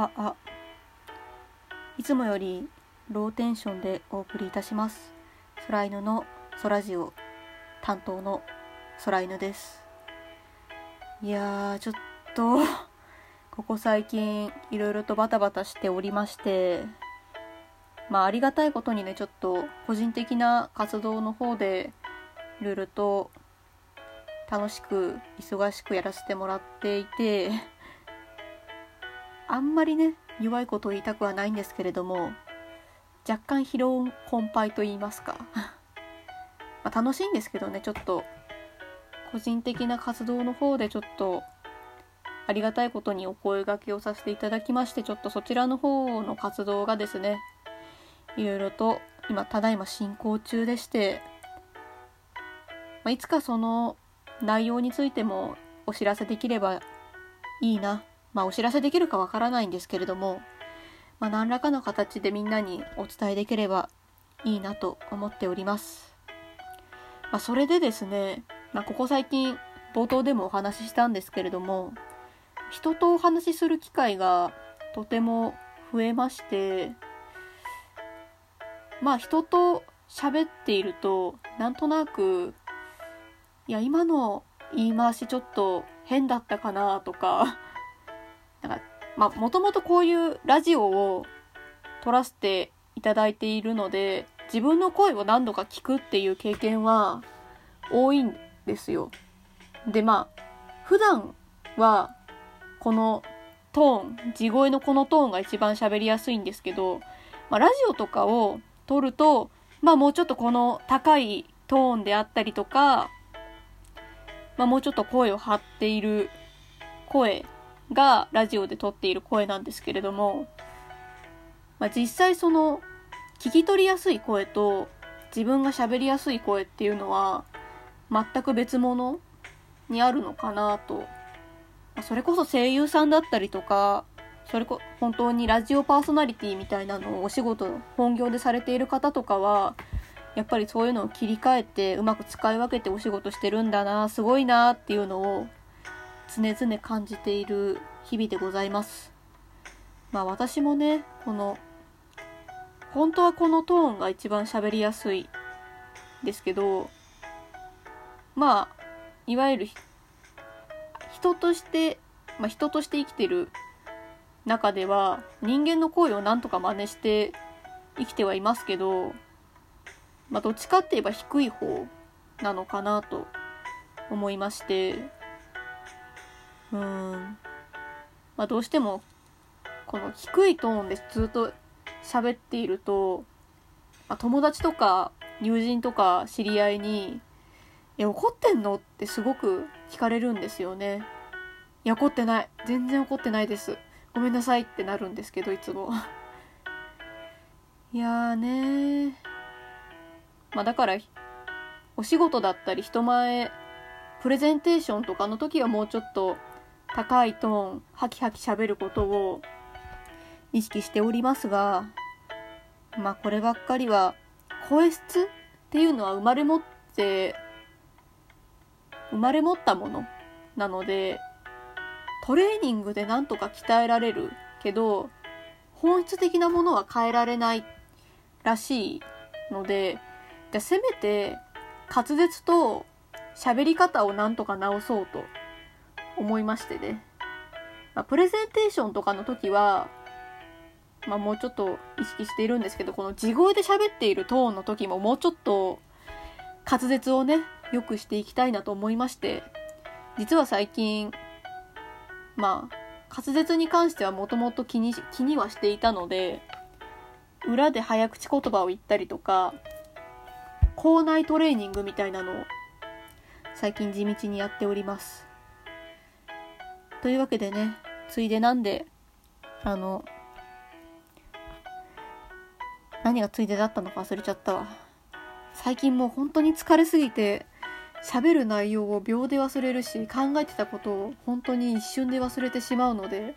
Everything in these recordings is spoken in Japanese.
ああ。いつもよりローテンションでお送りいたします。空犬の空ジオ。担当の空犬です。いやーちょっと ここ最近いろいろとバタバタしておりまして。まあありがたいことにねちょっと個人的な活動の方でいろいろと楽しく忙しくやらせてもらっていて。あんまりね弱いことを言いたくはないんですけれども若干疲労困憊と言いますか。ま楽しいんですけどねちょっと個人的な活動の方でちょっとありがたいことにお声がけをさせていただきましてちょっとそちらの方の活動がですねいろいろと今ただいま進行中でして、まあ、いつかその内容についてもお知らせできればいいなまあお知らせできるかわからないんですけれども、まあ、何らかの形でみんなにお伝えできればいいなと思っております。まあ、それでですね、まあ、ここ最近冒頭でもお話ししたんですけれども人とお話しする機会がとても増えましてまあ人と喋っているとなんとなくいや今の言い回しちょっと変だったかなとかなんかまあもともとこういうラジオを撮らせていただいているので自分の声を何度か聞くっていう経験は多いんですよ。でまあ普段はこのトーン地声のこのトーンが一番喋りやすいんですけど、まあ、ラジオとかを撮るとまあもうちょっとこの高いトーンであったりとか、まあ、もうちょっと声を張っている声がラジオで撮っている声なんですけれども、まあ、実際その聞き取りやすい声と自分が喋りやすい声っていうのは全く別物にあるのかなとま。それこそ声優さんだったりとか、それこ、本当にラジオパーソナリティみたいなのをお仕事、本業でされている方とかは、やっぱりそういうのを切り替えてうまく使い分けてお仕事してるんだな、すごいなっていうのを常々感じている日々でございます。まあ私もね、この、本当はこのトーンが一番喋りやすいですけど、まあ、いわゆる人として、まあ、人として生きてる中では人間の声をなんとか真似して生きてはいますけど、まあ、どっちかって言えば低い方なのかなと思いましてうん、まあ、どうしてもこの低いトーンでずっと喋っていると、まあ、友達とか友人とか知り合いにえ、怒ってんの？ってすごく聞かれるんですよね。いや、怒ってない。全然怒ってないです。ごめんなさいってなるんですけど、いつも。いやーねまあだから、お仕事だったり人前、プレゼンテーションとかの時はもうちょっと高いトーン、ハキハキ喋ることを意識しておりますが、まあこればっかりは、声質っていうのは生まれ持って生まれ持ったものなのでトレーニングでなんとか鍛えられるけど本質的なものは変えられないらしいのでじゃあせめて滑舌と喋り方をなんとか直そうと思いましてね、まあ、プレゼンテーションとかの時はまあもうちょっと意識しているんですけどこの地声で喋っているトーンの時ももうちょっと滑舌をね良くしていきたいなと思いまして実は最近まあ滑舌に関してはもともと気に気にはしていたので裏で早口言葉を言ったりとか口内トレーニングみたいなのを最近地道にやっております。というわけでねついでなんであの何がついでだったのか忘れちゃったわ。最近もう本当に疲れすぎて喋る内容を秒で忘れるし考えてたことを本当に一瞬で忘れてしまうので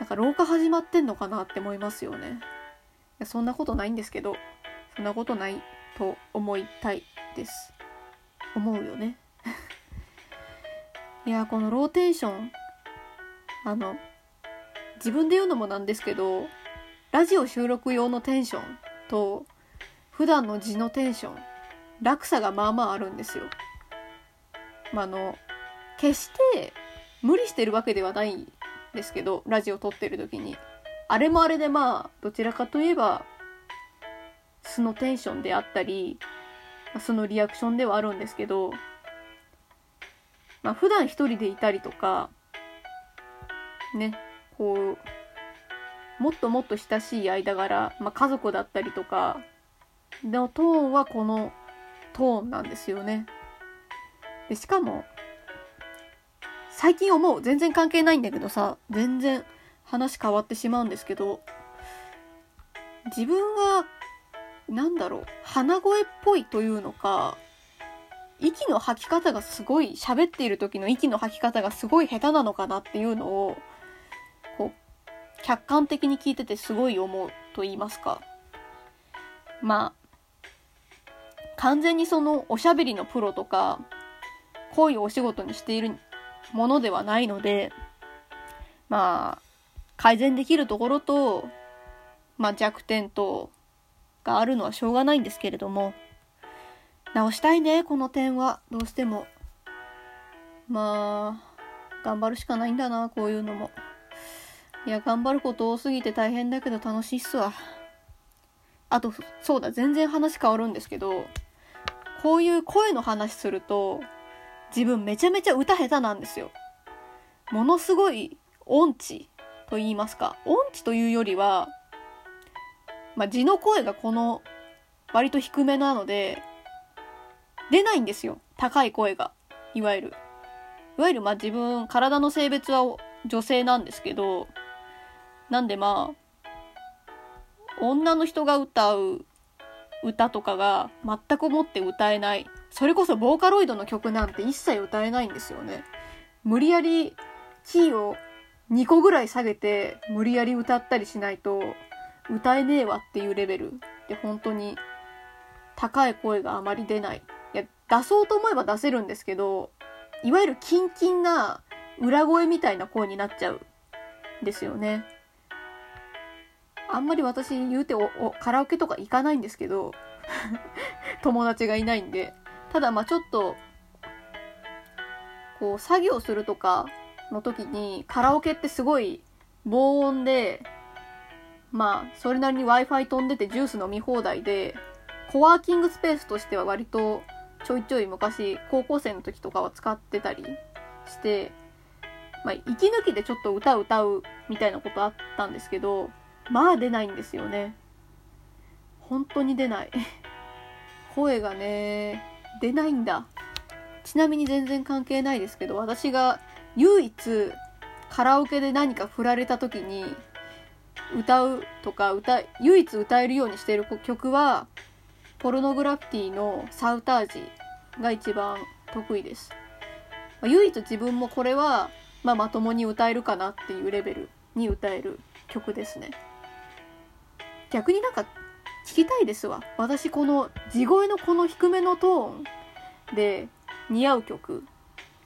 なんか老化始まってんのかなって思いますよね。そんなことないんですけどそんなことないと思いたいです。思うよね。いやこのローテーションあの自分で言うのもなんですけどラジオ収録用のテンションと普段の字のテンション落差がまあまああるんですよ。まあ、の決して無理してるわけではないんですけどラジオ撮ってる時にあれもあれでまあどちらかといえば素のテンションであったり素のリアクションではあるんですけどまあ普段一人でいたりとかねこうもっともっと親しい間柄、まあ、家族だったりとかのトーンはこのトーンなんですよね。でしかも最近思う全然関係ないんだけどさ全然話変わってしまうんですけど自分は何だろう鼻声っぽいというのか息の吐き方がすごい喋っている時の息の吐き方がすごい下手なのかなっていうのをこう客観的に聞いててすごい思うと言いますか。まあ完全にそのおしゃべりのプロとかこういお仕事にしているものではないのでまあ改善できるところと、まあ、弱点とがあるのはしょうがないんですけれども直したいねこの点は。どうしても。まあ頑張るしかないんだなこういうのも。いや頑張ること多すぎて大変だけど楽しいっすわ。あとそうだ全然話変わるんですけどこういう声の話すると自分めちゃめちゃ歌下手なんですよ。ものすごい音痴と言いますか。音痴というよりはまあ、字の声がこの割と低めなので出ないんですよ。高い声が。いわゆる。いわゆるまあ自分体の性別は女性なんですけどなんでまあ女の人が歌う歌とかが全くもって歌えない。それこそボーカロイドの曲なんて一切歌えないんですよね。無理やりキーを2個ぐらい下げて無理やり歌ったりしないと歌えねえわっていうレベルで本当に高い声があまり出ない。出そうと思えば出せるんですけど、いわゆるキンキンな裏声みたいな声になっちゃうんですよね。あんまり私言うておカラオケとか行かないんですけど 友達がいないんで。ただまあちょっと、こう作業するとかの時にカラオケってすごい防音でまあ、それなりに Wi-Fi 飛んでてジュース飲み放題で、コワーキングスペースとしては割とちょいちょい昔、高校生の時とかは使ってたりして、まあ、息抜きでちょっと歌歌うみたいなことあったんですけど、まあ出ないんですよね。本当に出ない。声がね、出ないんだ。ちなみに全然関係ないですけど、私が唯一カラオケで何か振られた時に歌うとか歌唯一歌えるようにしている曲はポルノグラフィティのサウタージが一番得意です、ま、唯一自分もこれは、まあ、まともに歌えるかなっていうレベルに歌える曲ですね。逆になんか聞きたいですわ。私この地声のこの低めのトーンで似合う曲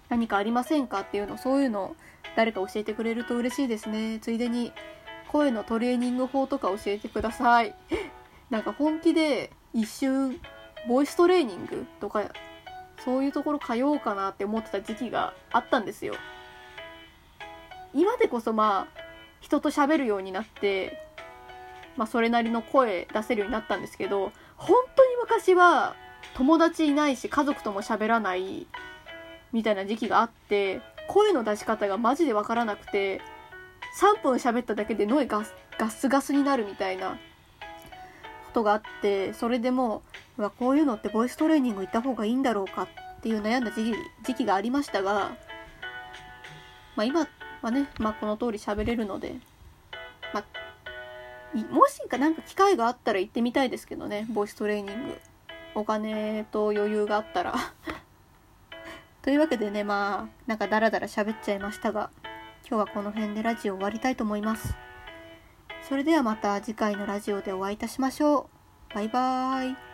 何かありませんかっていうのそういうの誰か教えてくれると嬉しいですね。ついでに声のトレーニング法とか教えてください。なんか本気で一瞬、ボイストレーニングとか、そういうところ通おうかなって思ってた時期があったんですよ。今でこそまあ、人と喋るようになって、まあそれなりの声出せるようになったんですけど、本当に昔は友達いないし家族とも喋らないみたいな時期があって、声の出し方がマジでわからなくて、3分喋っただけで脳ガスガスガスになるみたいなことがあってそれでもうわこういうのってボイストレーニング行った方がいいんだろうかっていう悩んだ時期時期がありましたが、まあ、今はね、まあ、この通り喋れるので、まあ、もしかなんか機会があったら行ってみたいですけどねボイストレーニングお金と余裕があったら というわけでねまあなんかダラダラ喋っちゃいましたが今日はこの辺でラジオ終わりたいと思います。それではまた次回のラジオでお会いいたしましょう。バイバーイ。